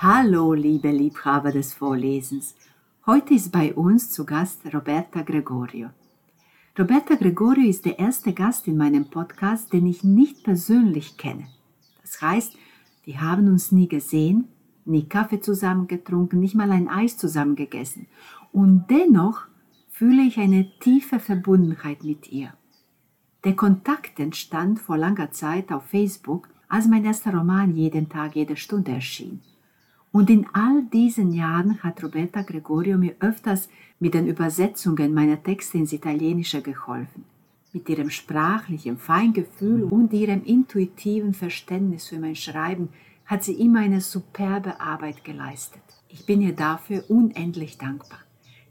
Hallo, liebe Liebhaber des Vorlesens. Heute ist bei uns zu Gast Roberta Gregorio. Roberta Gregorio ist der erste Gast in meinem Podcast, den ich nicht persönlich kenne. Das heißt, wir haben uns nie gesehen, nie Kaffee zusammen getrunken, nicht mal ein Eis zusammen gegessen. Und dennoch fühle ich eine tiefe Verbundenheit mit ihr. Der Kontakt entstand vor langer Zeit auf Facebook, als mein erster Roman jeden Tag, jede Stunde erschien. Und in all diesen Jahren hat Roberta Gregorio mir öfters mit den Übersetzungen meiner Texte ins Italienische geholfen. Mit ihrem sprachlichen Feingefühl und ihrem intuitiven Verständnis für mein Schreiben hat sie immer eine superbe Arbeit geleistet. Ich bin ihr dafür unendlich dankbar.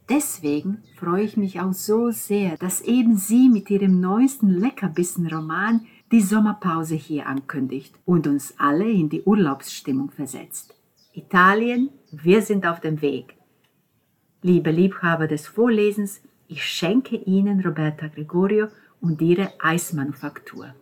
Deswegen freue ich mich auch so sehr, dass eben sie mit ihrem neuesten Leckerbissen-Roman die Sommerpause hier ankündigt und uns alle in die Urlaubsstimmung versetzt. Italien, wir sind auf dem Weg. Liebe Liebhaber des Vorlesens, ich schenke Ihnen Roberta Gregorio und ihre Eismanufaktur.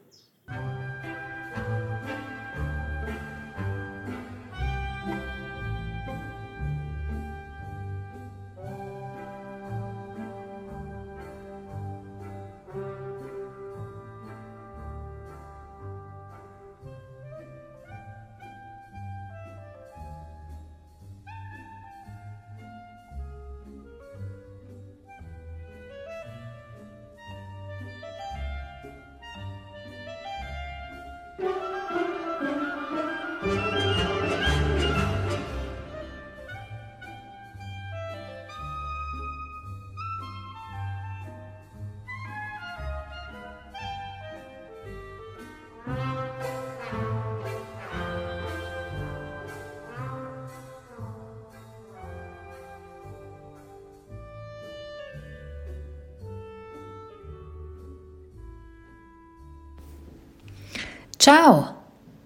Ciao,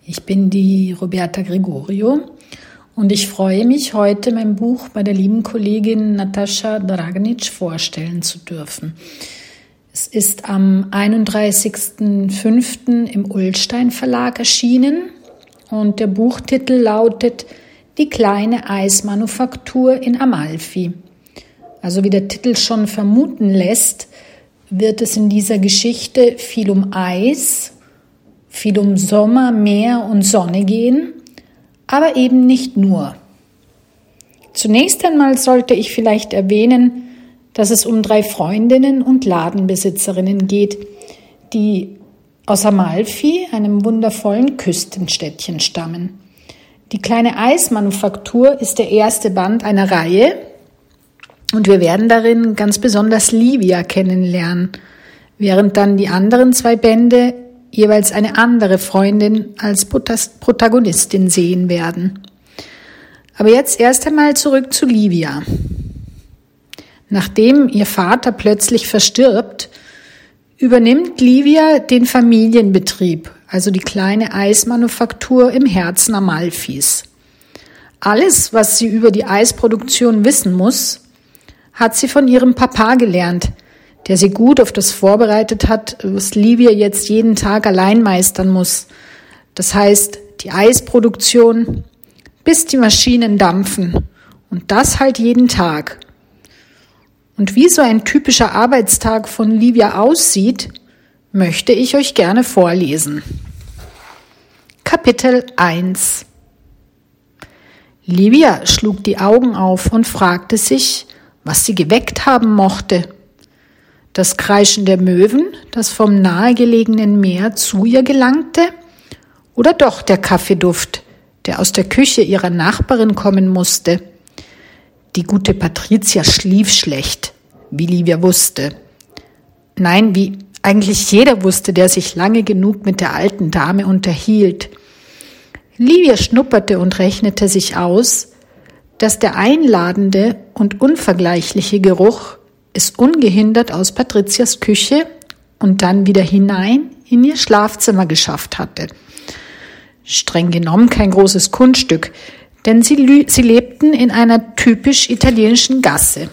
ich bin die Roberta Gregorio und ich freue mich, heute mein Buch bei der lieben Kollegin Natascha Dragnic vorstellen zu dürfen. Es ist am 31.05. im Ullstein Verlag erschienen und der Buchtitel lautet Die kleine Eismanufaktur in Amalfi. Also wie der Titel schon vermuten lässt, wird es in dieser Geschichte viel um Eis viel um Sommer, Meer und Sonne gehen, aber eben nicht nur. Zunächst einmal sollte ich vielleicht erwähnen, dass es um drei Freundinnen und Ladenbesitzerinnen geht, die aus Amalfi, einem wundervollen Küstenstädtchen, stammen. Die kleine Eismanufaktur ist der erste Band einer Reihe und wir werden darin ganz besonders Livia kennenlernen, während dann die anderen zwei Bände jeweils eine andere Freundin als Protagonistin sehen werden. Aber jetzt erst einmal zurück zu Livia. Nachdem ihr Vater plötzlich verstirbt, übernimmt Livia den Familienbetrieb, also die kleine Eismanufaktur im Herzen Amalfis. Alles, was sie über die Eisproduktion wissen muss, hat sie von ihrem Papa gelernt, der sie gut auf das vorbereitet hat, was Livia jetzt jeden Tag allein meistern muss. Das heißt, die Eisproduktion, bis die Maschinen dampfen. Und das halt jeden Tag. Und wie so ein typischer Arbeitstag von Livia aussieht, möchte ich euch gerne vorlesen. Kapitel 1 Livia schlug die Augen auf und fragte sich, was sie geweckt haben mochte das Kreischen der Möwen, das vom nahegelegenen Meer zu ihr gelangte, oder doch der Kaffeeduft, der aus der Küche ihrer Nachbarin kommen musste. Die gute Patricia schlief schlecht, wie Livia wusste. Nein, wie eigentlich jeder wusste, der sich lange genug mit der alten Dame unterhielt. Livia schnupperte und rechnete sich aus, dass der einladende und unvergleichliche Geruch es ungehindert aus Patrizias Küche und dann wieder hinein in ihr Schlafzimmer geschafft hatte. Streng genommen kein großes Kunststück, denn sie, sie lebten in einer typisch italienischen Gasse,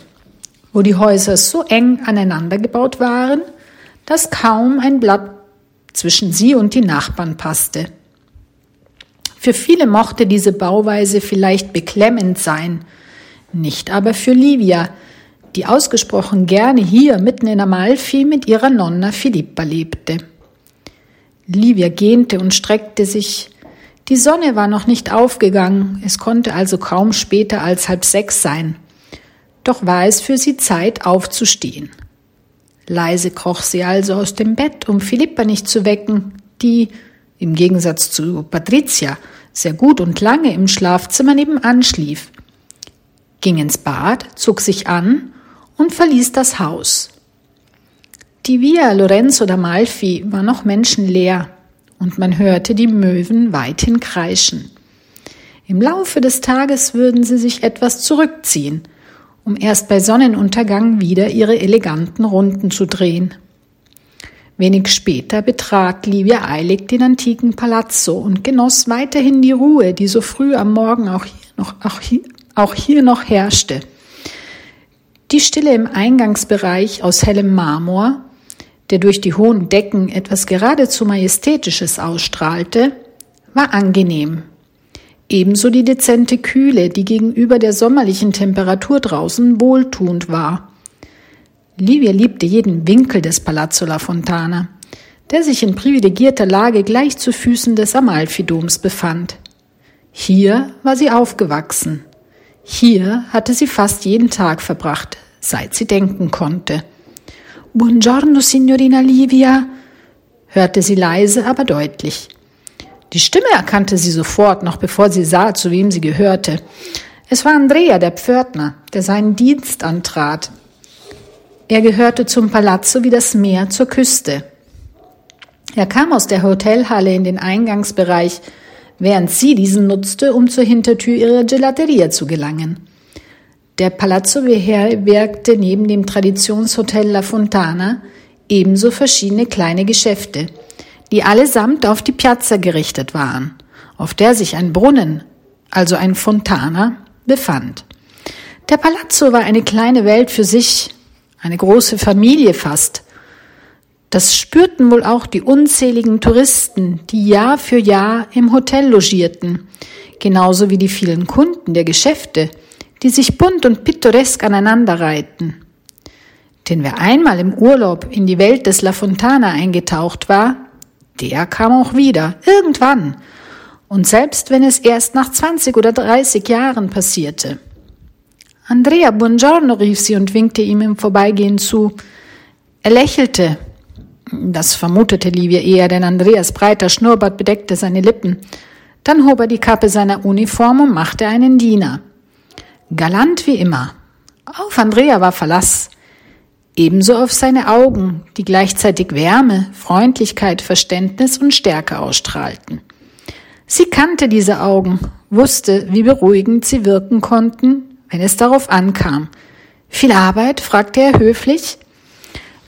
wo die Häuser so eng aneinander gebaut waren, dass kaum ein Blatt zwischen sie und die Nachbarn passte. Für viele mochte diese Bauweise vielleicht beklemmend sein, nicht aber für Livia, die ausgesprochen gerne hier mitten in Amalfi mit ihrer Nonna Filippa lebte. Livia gähnte und streckte sich. Die Sonne war noch nicht aufgegangen, es konnte also kaum später als halb sechs sein. Doch war es für sie Zeit aufzustehen. Leise kroch sie also aus dem Bett, um Philippa nicht zu wecken, die, im Gegensatz zu Patricia, sehr gut und lange im Schlafzimmer nebenan schlief, ging ins Bad, zog sich an und verließ das Haus. Die Via Lorenzo d'Amalfi war noch menschenleer und man hörte die Möwen weithin kreischen. Im Laufe des Tages würden sie sich etwas zurückziehen, um erst bei Sonnenuntergang wieder ihre eleganten Runden zu drehen. Wenig später betrat Livia eilig den antiken Palazzo und genoss weiterhin die Ruhe, die so früh am Morgen auch hier noch, auch hier, auch hier noch herrschte. Die Stille im Eingangsbereich aus hellem Marmor, der durch die hohen Decken etwas geradezu Majestätisches ausstrahlte, war angenehm. Ebenso die dezente Kühle, die gegenüber der sommerlichen Temperatur draußen wohltuend war. Livia liebte jeden Winkel des Palazzo La Fontana, der sich in privilegierter Lage gleich zu Füßen des Amalfi-Doms befand. Hier war sie aufgewachsen. Hier hatte sie fast jeden Tag verbracht, seit sie denken konnte. Buongiorno, Signorina Livia, hörte sie leise, aber deutlich. Die Stimme erkannte sie sofort, noch bevor sie sah, zu wem sie gehörte. Es war Andrea, der Pförtner, der seinen Dienst antrat. Er gehörte zum Palazzo wie das Meer zur Küste. Er kam aus der Hotelhalle in den Eingangsbereich, während sie diesen nutzte, um zur Hintertür ihrer Gelateria zu gelangen. Der Palazzo beherbergte neben dem Traditionshotel La Fontana ebenso verschiedene kleine Geschäfte, die allesamt auf die Piazza gerichtet waren, auf der sich ein Brunnen, also ein Fontana, befand. Der Palazzo war eine kleine Welt für sich, eine große Familie fast, das spürten wohl auch die unzähligen Touristen, die Jahr für Jahr im Hotel logierten, genauso wie die vielen Kunden der Geschäfte, die sich bunt und pittoresk aneinanderreihten. Denn wer einmal im Urlaub in die Welt des La Fontana eingetaucht war, der kam auch wieder, irgendwann, und selbst wenn es erst nach 20 oder 30 Jahren passierte. Andrea, buongiorno, rief sie und winkte ihm im Vorbeigehen zu. Er lächelte, das vermutete Livia eher, denn Andreas breiter Schnurrbart bedeckte seine Lippen. Dann hob er die Kappe seiner Uniform und machte einen Diener. Galant wie immer. Auf Andrea war Verlass. Ebenso auf seine Augen, die gleichzeitig Wärme, Freundlichkeit, Verständnis und Stärke ausstrahlten. Sie kannte diese Augen, wusste, wie beruhigend sie wirken konnten, wenn es darauf ankam. Viel Arbeit? fragte er höflich.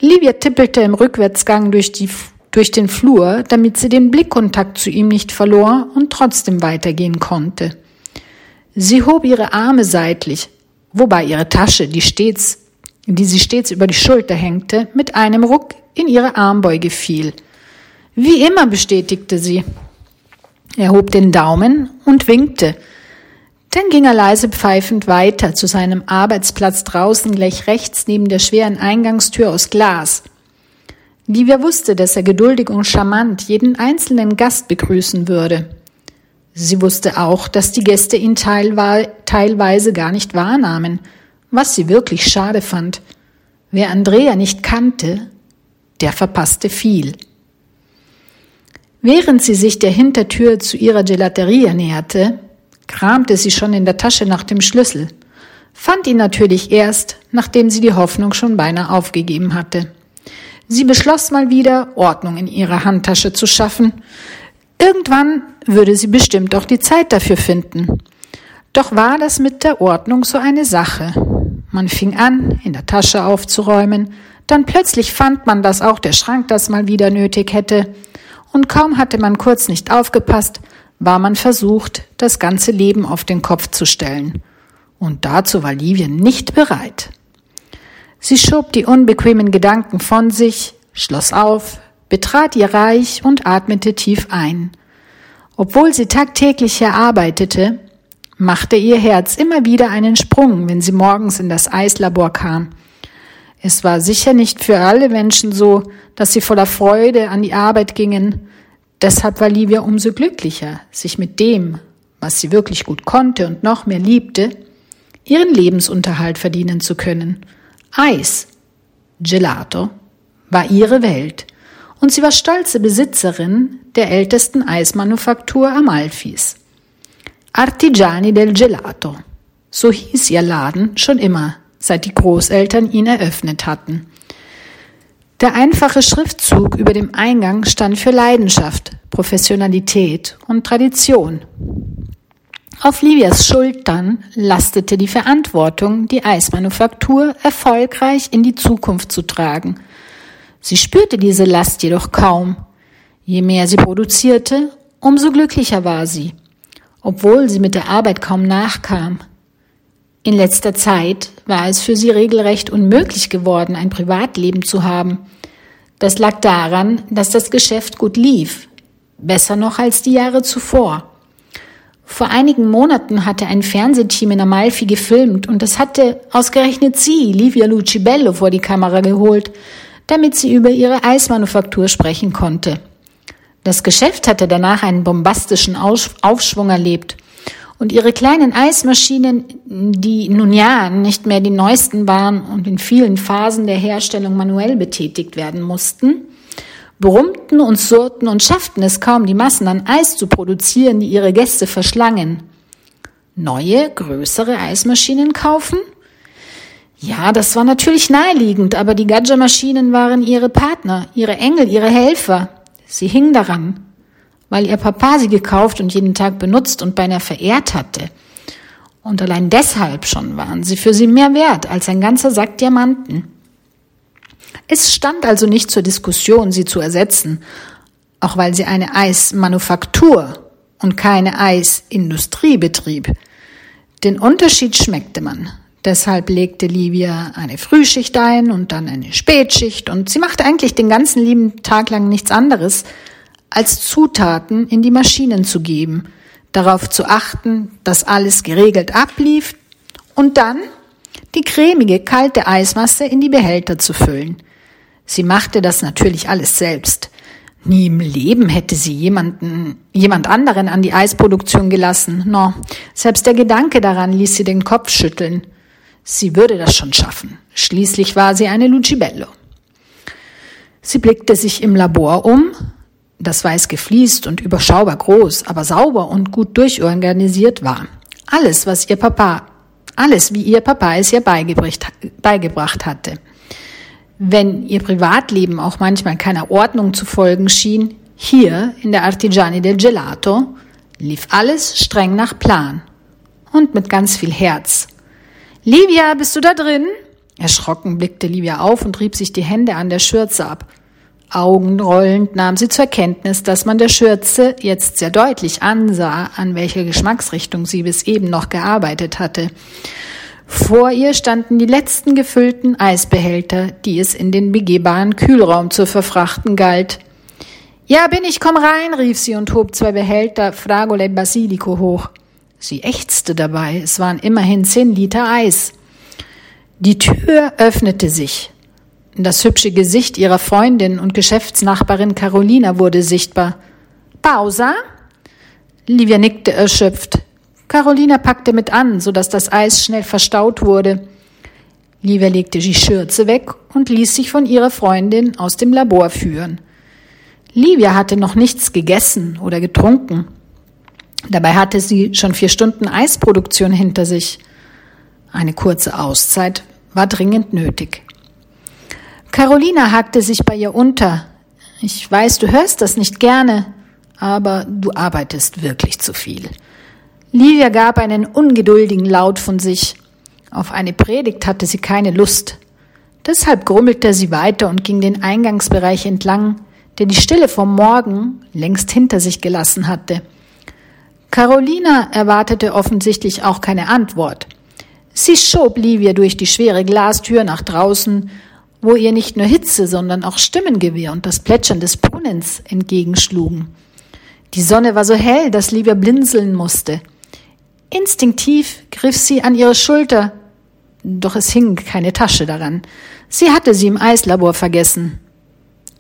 Livia tippelte im Rückwärtsgang durch, die, durch den Flur, damit sie den Blickkontakt zu ihm nicht verlor und trotzdem weitergehen konnte. Sie hob ihre Arme seitlich, wobei ihre Tasche, die stets, die sie stets über die Schulter hängte, mit einem Ruck in ihre Armbeuge fiel. Wie immer, bestätigte sie. Er hob den Daumen und winkte. Dann ging er leise pfeifend weiter zu seinem Arbeitsplatz draußen gleich rechts neben der schweren Eingangstür aus Glas. Livia wusste, dass er geduldig und charmant jeden einzelnen Gast begrüßen würde. Sie wusste auch, dass die Gäste ihn teilweise gar nicht wahrnahmen, was sie wirklich schade fand. Wer Andrea nicht kannte, der verpasste viel. Während sie sich der Hintertür zu ihrer Gelateria näherte, kramte sie schon in der Tasche nach dem Schlüssel, fand ihn natürlich erst, nachdem sie die Hoffnung schon beinahe aufgegeben hatte. Sie beschloss mal wieder, Ordnung in ihrer Handtasche zu schaffen. Irgendwann würde sie bestimmt auch die Zeit dafür finden. Doch war das mit der Ordnung so eine Sache. Man fing an, in der Tasche aufzuräumen, dann plötzlich fand man, dass auch der Schrank das mal wieder nötig hätte, und kaum hatte man kurz nicht aufgepasst, war man versucht, das ganze Leben auf den Kopf zu stellen. Und dazu war Livien nicht bereit. Sie schob die unbequemen Gedanken von sich, schloss auf, betrat ihr Reich und atmete tief ein. Obwohl sie tagtäglich hier arbeitete, machte ihr Herz immer wieder einen Sprung, wenn sie morgens in das Eislabor kam. Es war sicher nicht für alle Menschen so, dass sie voller Freude an die Arbeit gingen. Deshalb war Livia umso glücklicher, sich mit dem, was sie wirklich gut konnte und noch mehr liebte, ihren Lebensunterhalt verdienen zu können. Eis, Gelato, war ihre Welt und sie war stolze Besitzerin der ältesten Eismanufaktur Amalfis. Artigiani del Gelato. So hieß ihr Laden schon immer, seit die Großeltern ihn eröffnet hatten. Der einfache Schriftzug über dem Eingang stand für Leidenschaft, Professionalität und Tradition. Auf Livias Schultern lastete die Verantwortung, die Eismanufaktur erfolgreich in die Zukunft zu tragen. Sie spürte diese Last jedoch kaum. Je mehr sie produzierte, umso glücklicher war sie obwohl sie mit der Arbeit kaum nachkam. In letzter Zeit war es für sie regelrecht unmöglich geworden, ein Privatleben zu haben. Das lag daran, dass das Geschäft gut lief, besser noch als die Jahre zuvor. Vor einigen Monaten hatte ein Fernsehteam in Amalfi gefilmt und es hatte ausgerechnet sie, Livia Lucibello, vor die Kamera geholt, damit sie über ihre Eismanufaktur sprechen konnte. Das Geschäft hatte danach einen bombastischen Aufschwung erlebt. Und ihre kleinen Eismaschinen, die nun ja nicht mehr die neuesten waren und in vielen Phasen der Herstellung manuell betätigt werden mussten, brummten und surrten und schafften es kaum, die Massen an Eis zu produzieren, die ihre Gäste verschlangen. Neue, größere Eismaschinen kaufen? Ja, das war natürlich naheliegend, aber die Gadget-Maschinen waren ihre Partner, ihre Engel, ihre Helfer. Sie hing daran, weil ihr Papa sie gekauft und jeden Tag benutzt und beinahe verehrt hatte. Und allein deshalb schon waren sie für sie mehr wert als ein ganzer Sack Diamanten. Es stand also nicht zur Diskussion, sie zu ersetzen, auch weil sie eine Eismanufaktur und keine Eisindustrie betrieb. Den Unterschied schmeckte man. Deshalb legte Livia eine Frühschicht ein und dann eine Spätschicht und sie machte eigentlich den ganzen lieben Tag lang nichts anderes, als Zutaten in die Maschinen zu geben, darauf zu achten, dass alles geregelt ablief und dann die cremige, kalte Eismasse in die Behälter zu füllen. Sie machte das natürlich alles selbst. Nie im Leben hätte sie jemanden, jemand anderen an die Eisproduktion gelassen. No, selbst der Gedanke daran ließ sie den Kopf schütteln. Sie würde das schon schaffen. Schließlich war sie eine Lucibello. Sie blickte sich im Labor um. Das weiß gefliest und überschaubar groß, aber sauber und gut durchorganisiert war. Alles, was ihr Papa, alles, wie ihr Papa es ihr beigebracht, beigebracht hatte. Wenn ihr Privatleben auch manchmal keiner Ordnung zu folgen schien, hier in der Artigiani del Gelato lief alles streng nach Plan und mit ganz viel Herz Livia, bist du da drin? Erschrocken blickte Livia auf und rieb sich die Hände an der Schürze ab. Augenrollend nahm sie zur Kenntnis, dass man der Schürze jetzt sehr deutlich ansah, an welcher Geschmacksrichtung sie bis eben noch gearbeitet hatte. Vor ihr standen die letzten gefüllten Eisbehälter, die es in den begehbaren Kühlraum zu verfrachten galt. Ja, bin ich, komm rein, rief sie und hob zwei Behälter Fragole Basilico hoch. Sie ächzte dabei, es waren immerhin zehn Liter Eis. Die Tür öffnete sich. Das hübsche Gesicht ihrer Freundin und Geschäftsnachbarin Carolina wurde sichtbar. Pausa? Livia nickte erschöpft. Carolina packte mit an, so dass das Eis schnell verstaut wurde. Livia legte die Schürze weg und ließ sich von ihrer Freundin aus dem Labor führen. Livia hatte noch nichts gegessen oder getrunken. Dabei hatte sie schon vier Stunden Eisproduktion hinter sich. Eine kurze Auszeit war dringend nötig. Carolina hakte sich bei ihr unter. Ich weiß, du hörst das nicht gerne, aber du arbeitest wirklich zu viel. Livia gab einen ungeduldigen Laut von sich. Auf eine Predigt hatte sie keine Lust. Deshalb grummelte sie weiter und ging den Eingangsbereich entlang, der die Stille vom Morgen längst hinter sich gelassen hatte. Carolina erwartete offensichtlich auch keine Antwort. Sie schob Livia durch die schwere Glastür nach draußen, wo ihr nicht nur Hitze, sondern auch Stimmengewirr und das Plätschern des Brunnens entgegenschlugen. Die Sonne war so hell, dass Livia blinzeln musste. Instinktiv griff sie an ihre Schulter, doch es hing keine Tasche daran. Sie hatte sie im Eislabor vergessen.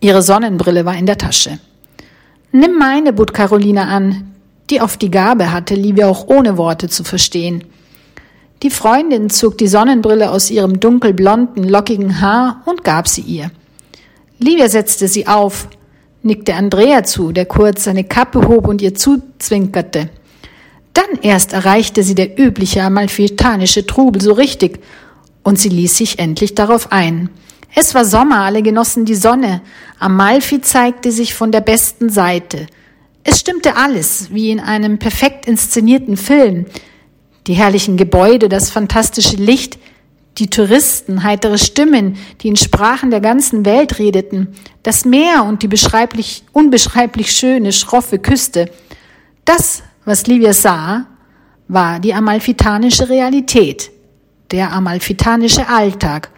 Ihre Sonnenbrille war in der Tasche. Nimm meine, bot Carolina an, die oft die Gabe hatte, Livia auch ohne Worte zu verstehen. Die Freundin zog die Sonnenbrille aus ihrem dunkelblonden, lockigen Haar und gab sie ihr. Livia setzte sie auf, nickte Andrea zu, der kurz seine Kappe hob und ihr zuzwinkerte. Dann erst erreichte sie der übliche amalfitanische Trubel so richtig, und sie ließ sich endlich darauf ein. Es war Sommer, alle genossen die Sonne. Amalfi zeigte sich von der besten Seite. Es stimmte alles, wie in einem perfekt inszenierten Film. Die herrlichen Gebäude, das fantastische Licht, die Touristen, heitere Stimmen, die in Sprachen der ganzen Welt redeten, das Meer und die beschreiblich, unbeschreiblich schöne, schroffe Küste. Das, was Livia sah, war die amalfitanische Realität, der amalfitanische Alltag,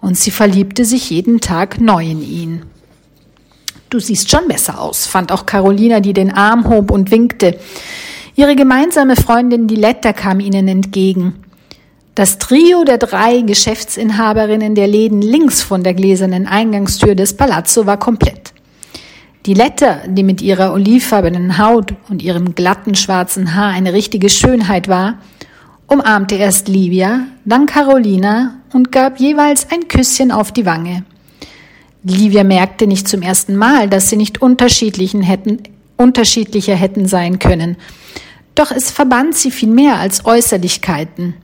und sie verliebte sich jeden Tag neu in ihn. Du siehst schon besser aus, fand auch Carolina, die den Arm hob und winkte. Ihre gemeinsame Freundin Diletta kam ihnen entgegen. Das Trio der drei Geschäftsinhaberinnen der Läden links von der gläsernen Eingangstür des Palazzo war komplett. Diletta, die mit ihrer olivfarbenen Haut und ihrem glatten schwarzen Haar eine richtige Schönheit war, umarmte erst Livia, dann Carolina und gab jeweils ein Küsschen auf die Wange. Livia merkte nicht zum ersten Mal, dass sie nicht unterschiedlichen hätten, unterschiedlicher hätten sein können. Doch es verband sie viel mehr als Äußerlichkeiten.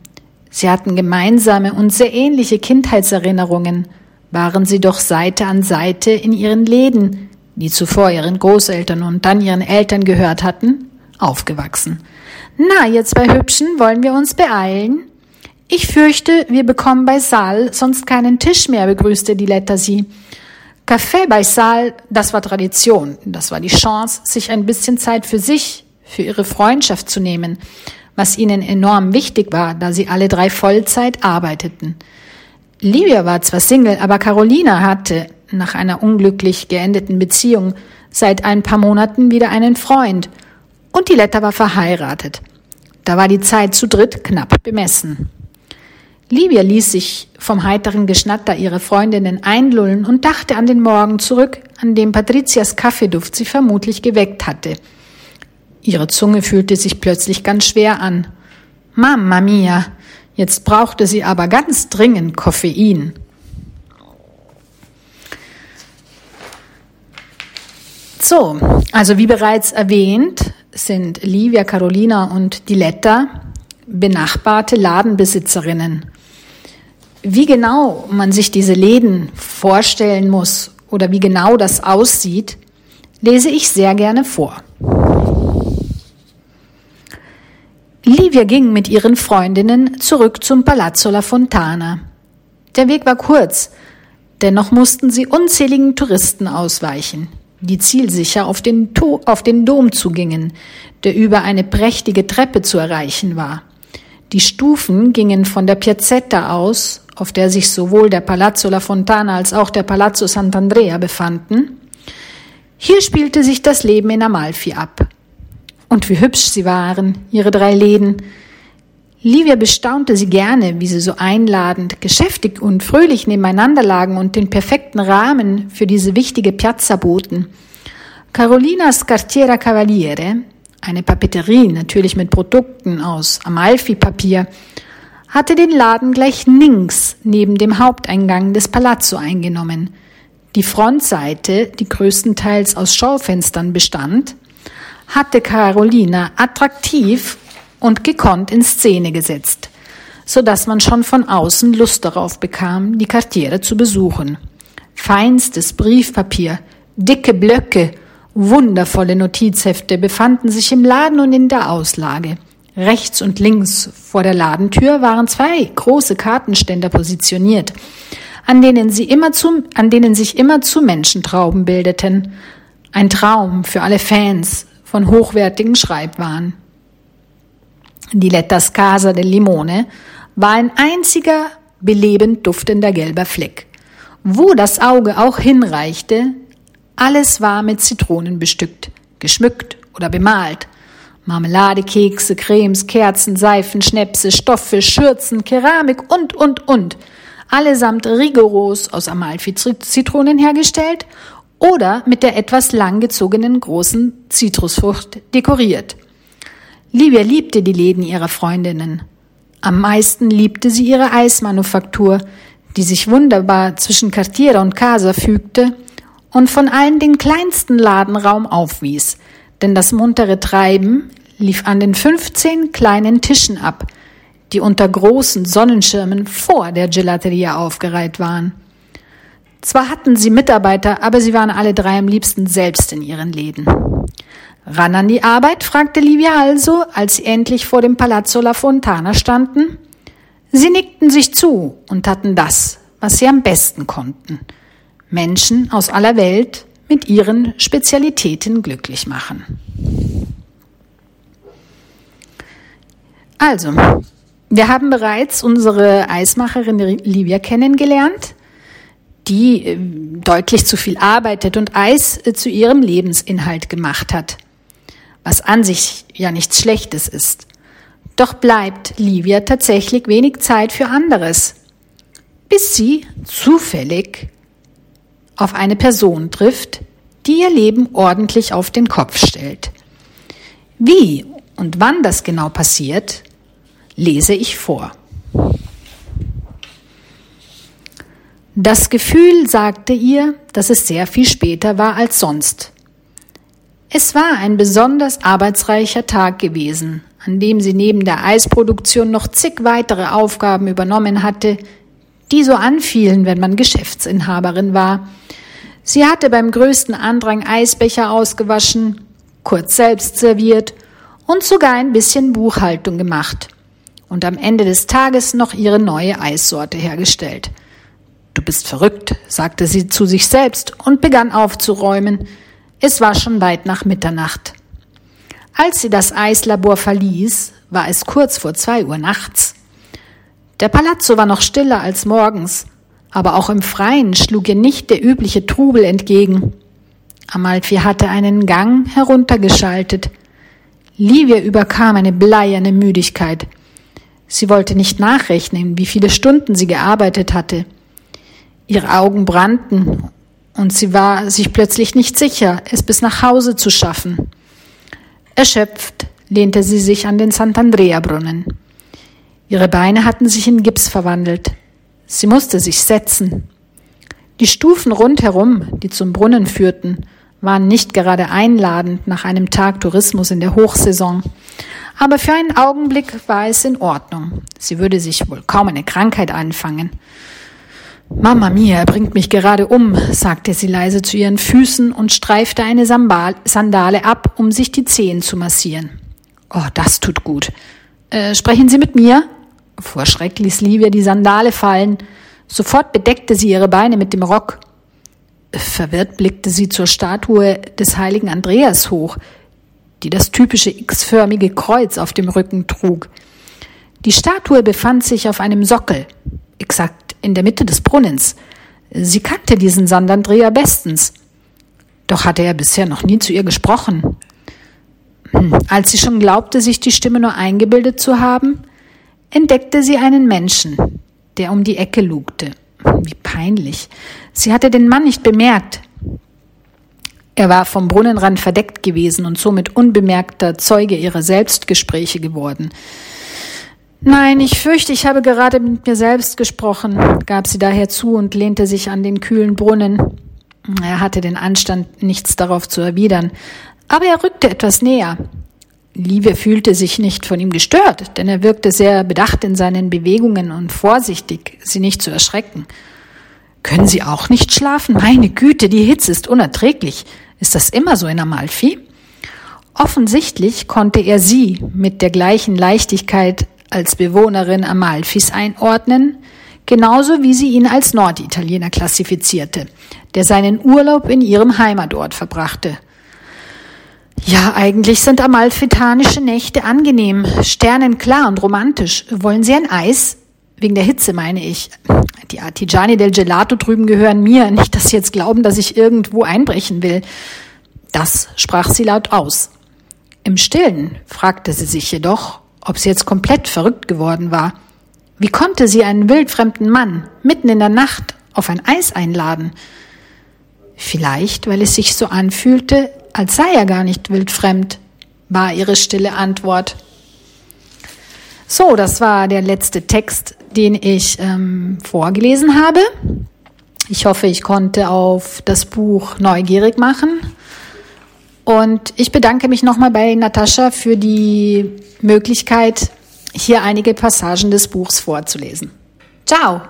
Sie hatten gemeinsame und sehr ähnliche Kindheitserinnerungen, waren sie doch Seite an Seite in ihren Läden, die zuvor ihren Großeltern und dann ihren Eltern gehört hatten, aufgewachsen. Na, jetzt bei Hübschen wollen wir uns beeilen. Ich fürchte, wir bekommen bei Saal sonst keinen Tisch mehr, begrüßte die Letter sie. Kaffee bei Saal, das war Tradition, das war die Chance, sich ein bisschen Zeit für sich, für ihre Freundschaft zu nehmen, was ihnen enorm wichtig war, da sie alle drei Vollzeit arbeiteten. Livia war zwar Single, aber Carolina hatte, nach einer unglücklich geendeten Beziehung, seit ein paar Monaten wieder einen Freund und die Letter war verheiratet. Da war die Zeit zu dritt knapp bemessen. Livia ließ sich vom heiteren Geschnatter ihrer Freundinnen einlullen und dachte an den Morgen zurück, an dem Patrizias Kaffeeduft sie vermutlich geweckt hatte. Ihre Zunge fühlte sich plötzlich ganz schwer an. Mamma mia, jetzt brauchte sie aber ganz dringend Koffein. So, also wie bereits erwähnt, sind Livia, Carolina und Diletta benachbarte Ladenbesitzerinnen. Wie genau man sich diese Läden vorstellen muss oder wie genau das aussieht, lese ich sehr gerne vor. Livia ging mit ihren Freundinnen zurück zum Palazzo La Fontana. Der Weg war kurz, dennoch mussten sie unzähligen Touristen ausweichen, die zielsicher auf den, auf den Dom zugingen, der über eine prächtige Treppe zu erreichen war. Die Stufen gingen von der Piazzetta aus auf der sich sowohl der Palazzo La Fontana als auch der Palazzo Sant'Andrea befanden. Hier spielte sich das Leben in Amalfi ab. Und wie hübsch sie waren, ihre drei Läden. Livia bestaunte sie gerne, wie sie so einladend, geschäftig und fröhlich nebeneinander lagen und den perfekten Rahmen für diese wichtige Piazza boten. Carolinas Cartiera Cavaliere, eine Papeterie, natürlich mit Produkten aus Amalfi-Papier, hatte den Laden gleich links neben dem Haupteingang des Palazzo eingenommen. Die Frontseite, die größtenteils aus Schaufenstern bestand, hatte Carolina attraktiv und gekonnt in Szene gesetzt, so dass man schon von außen Lust darauf bekam, die Quartiere zu besuchen. Feinstes Briefpapier, dicke Blöcke, wundervolle Notizhefte befanden sich im Laden und in der Auslage. Rechts und links vor der Ladentür waren zwei große Kartenständer positioniert, an denen, sie immer zu, an denen sich immer zu Menschentrauben bildeten. Ein Traum für alle Fans von hochwertigen Schreibwaren. Die Lettas Casa del Limone war ein einziger belebend duftender gelber Fleck. Wo das Auge auch hinreichte, alles war mit Zitronen bestückt, geschmückt oder bemalt. Marmelade, Kekse, Cremes, Kerzen, Seifen, Schnäpse, Stoffe, Schürzen, Keramik und, und, und. Allesamt rigoros aus Amalfi-Zitronen hergestellt oder mit der etwas langgezogenen großen Zitrusfrucht dekoriert. Livia liebte die Läden ihrer Freundinnen. Am meisten liebte sie ihre Eismanufaktur, die sich wunderbar zwischen Cartier und Casa fügte und von allen den kleinsten Ladenraum aufwies, denn das muntere Treiben lief an den 15 kleinen Tischen ab, die unter großen Sonnenschirmen vor der Gelateria aufgereiht waren. Zwar hatten sie Mitarbeiter, aber sie waren alle drei am liebsten selbst in ihren Läden. Ran an die Arbeit? fragte Livia also, als sie endlich vor dem Palazzo La Fontana standen. Sie nickten sich zu und taten das, was sie am besten konnten. Menschen aus aller Welt mit ihren Spezialitäten glücklich machen. Also, wir haben bereits unsere Eismacherin Livia kennengelernt, die äh, deutlich zu viel arbeitet und Eis äh, zu ihrem Lebensinhalt gemacht hat, was an sich ja nichts Schlechtes ist. Doch bleibt Livia tatsächlich wenig Zeit für anderes, bis sie zufällig auf eine Person trifft, die ihr Leben ordentlich auf den Kopf stellt. Wie und wann das genau passiert, lese ich vor. Das Gefühl sagte ihr, dass es sehr viel später war als sonst. Es war ein besonders arbeitsreicher Tag gewesen, an dem sie neben der Eisproduktion noch zig weitere Aufgaben übernommen hatte, die so anfielen, wenn man Geschäftsinhaberin war. Sie hatte beim größten Andrang Eisbecher ausgewaschen, kurz selbst serviert und sogar ein bisschen Buchhaltung gemacht und am Ende des Tages noch ihre neue Eissorte hergestellt. Du bist verrückt, sagte sie zu sich selbst und begann aufzuräumen. Es war schon weit nach Mitternacht. Als sie das Eislabor verließ, war es kurz vor zwei Uhr nachts. Der Palazzo war noch stiller als morgens, aber auch im Freien schlug ihr nicht der übliche Trubel entgegen. Amalfi hatte einen Gang heruntergeschaltet. Livia überkam eine bleierne Müdigkeit. Sie wollte nicht nachrechnen, wie viele Stunden sie gearbeitet hatte. Ihre Augen brannten und sie war sich plötzlich nicht sicher, es bis nach Hause zu schaffen. Erschöpft lehnte sie sich an den Sant'Andrea-Brunnen. Ihre Beine hatten sich in Gips verwandelt. Sie musste sich setzen. Die Stufen rundherum, die zum Brunnen führten, waren nicht gerade einladend nach einem Tag Tourismus in der Hochsaison. Aber für einen Augenblick war es in Ordnung. Sie würde sich wohl kaum eine Krankheit anfangen. Mama mia, bringt mich gerade um, sagte sie leise zu ihren Füßen und streifte eine Sandale ab, um sich die Zehen zu massieren. Oh, das tut gut. Äh, sprechen Sie mit mir? Vor Schreck ließ Livia die Sandale fallen. Sofort bedeckte sie ihre Beine mit dem Rock. Verwirrt blickte sie zur Statue des heiligen Andreas hoch, die das typische X-förmige Kreuz auf dem Rücken trug. Die Statue befand sich auf einem Sockel, exakt in der Mitte des Brunnens. Sie kannte diesen Sandandreher bestens. Doch hatte er bisher noch nie zu ihr gesprochen. Hm, als sie schon glaubte, sich die Stimme nur eingebildet zu haben, entdeckte sie einen Menschen, der um die Ecke lugte. Wie peinlich. Sie hatte den Mann nicht bemerkt, er war vom Brunnenrand verdeckt gewesen und somit unbemerkter Zeuge ihrer Selbstgespräche geworden. Nein, ich fürchte, ich habe gerade mit mir selbst gesprochen, gab sie daher zu und lehnte sich an den kühlen Brunnen. Er hatte den Anstand, nichts darauf zu erwidern, aber er rückte etwas näher. Liebe fühlte sich nicht von ihm gestört, denn er wirkte sehr bedacht in seinen Bewegungen und vorsichtig, sie nicht zu erschrecken. Können Sie auch nicht schlafen? Meine Güte, die Hitze ist unerträglich. Ist das immer so in Amalfi? Offensichtlich konnte er sie mit der gleichen Leichtigkeit als Bewohnerin Amalfis einordnen, genauso wie sie ihn als Norditaliener klassifizierte, der seinen Urlaub in ihrem Heimatort verbrachte. Ja, eigentlich sind amalfitanische Nächte angenehm, sternenklar und romantisch. Wollen Sie ein Eis? Wegen der Hitze meine ich. Die Artigiani del Gelato drüben gehören mir. Nicht, dass Sie jetzt glauben, dass ich irgendwo einbrechen will. Das sprach sie laut aus. Im stillen fragte sie sich jedoch, ob sie jetzt komplett verrückt geworden war. Wie konnte sie einen wildfremden Mann mitten in der Nacht auf ein Eis einladen? Vielleicht, weil es sich so anfühlte, als sei er gar nicht wildfremd, war ihre stille Antwort. So, das war der letzte Text, den ich ähm, vorgelesen habe. Ich hoffe, ich konnte auf das Buch neugierig machen. Und ich bedanke mich nochmal bei Natascha für die Möglichkeit, hier einige Passagen des Buchs vorzulesen. Ciao!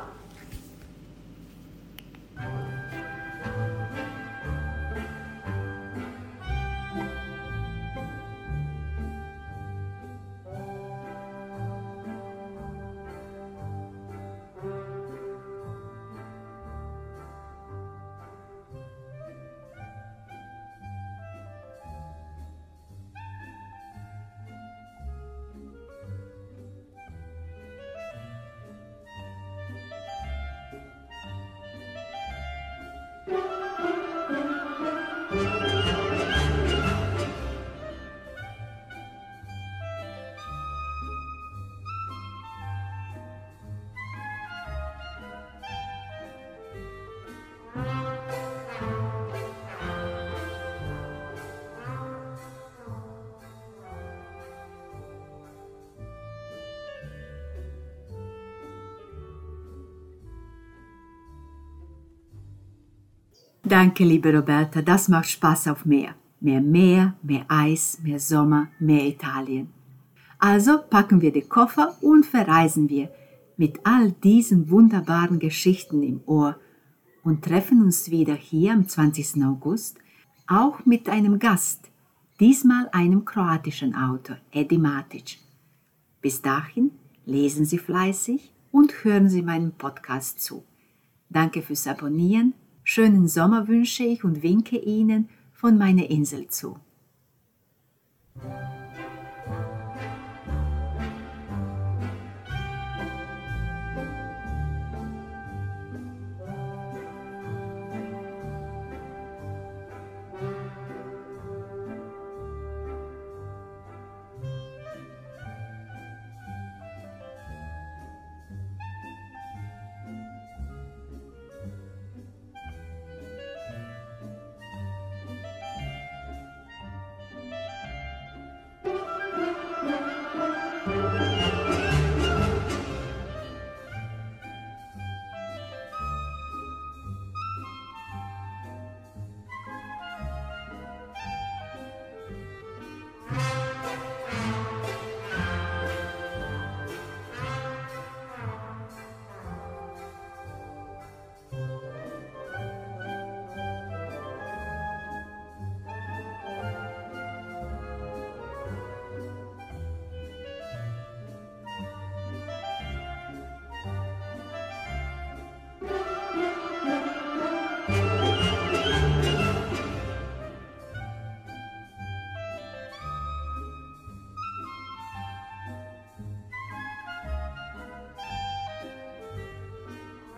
Danke, liebe Roberta, das macht Spaß auf Meer. Mehr Meer, mehr Eis, mehr Sommer, mehr Italien. Also packen wir die Koffer und verreisen wir mit all diesen wunderbaren Geschichten im Ohr und treffen uns wieder hier am 20. August, auch mit einem Gast, diesmal einem kroatischen Autor, Edi Matic. Bis dahin lesen Sie fleißig und hören Sie meinem Podcast zu. Danke fürs Abonnieren Schönen Sommer wünsche ich und winke Ihnen von meiner Insel zu.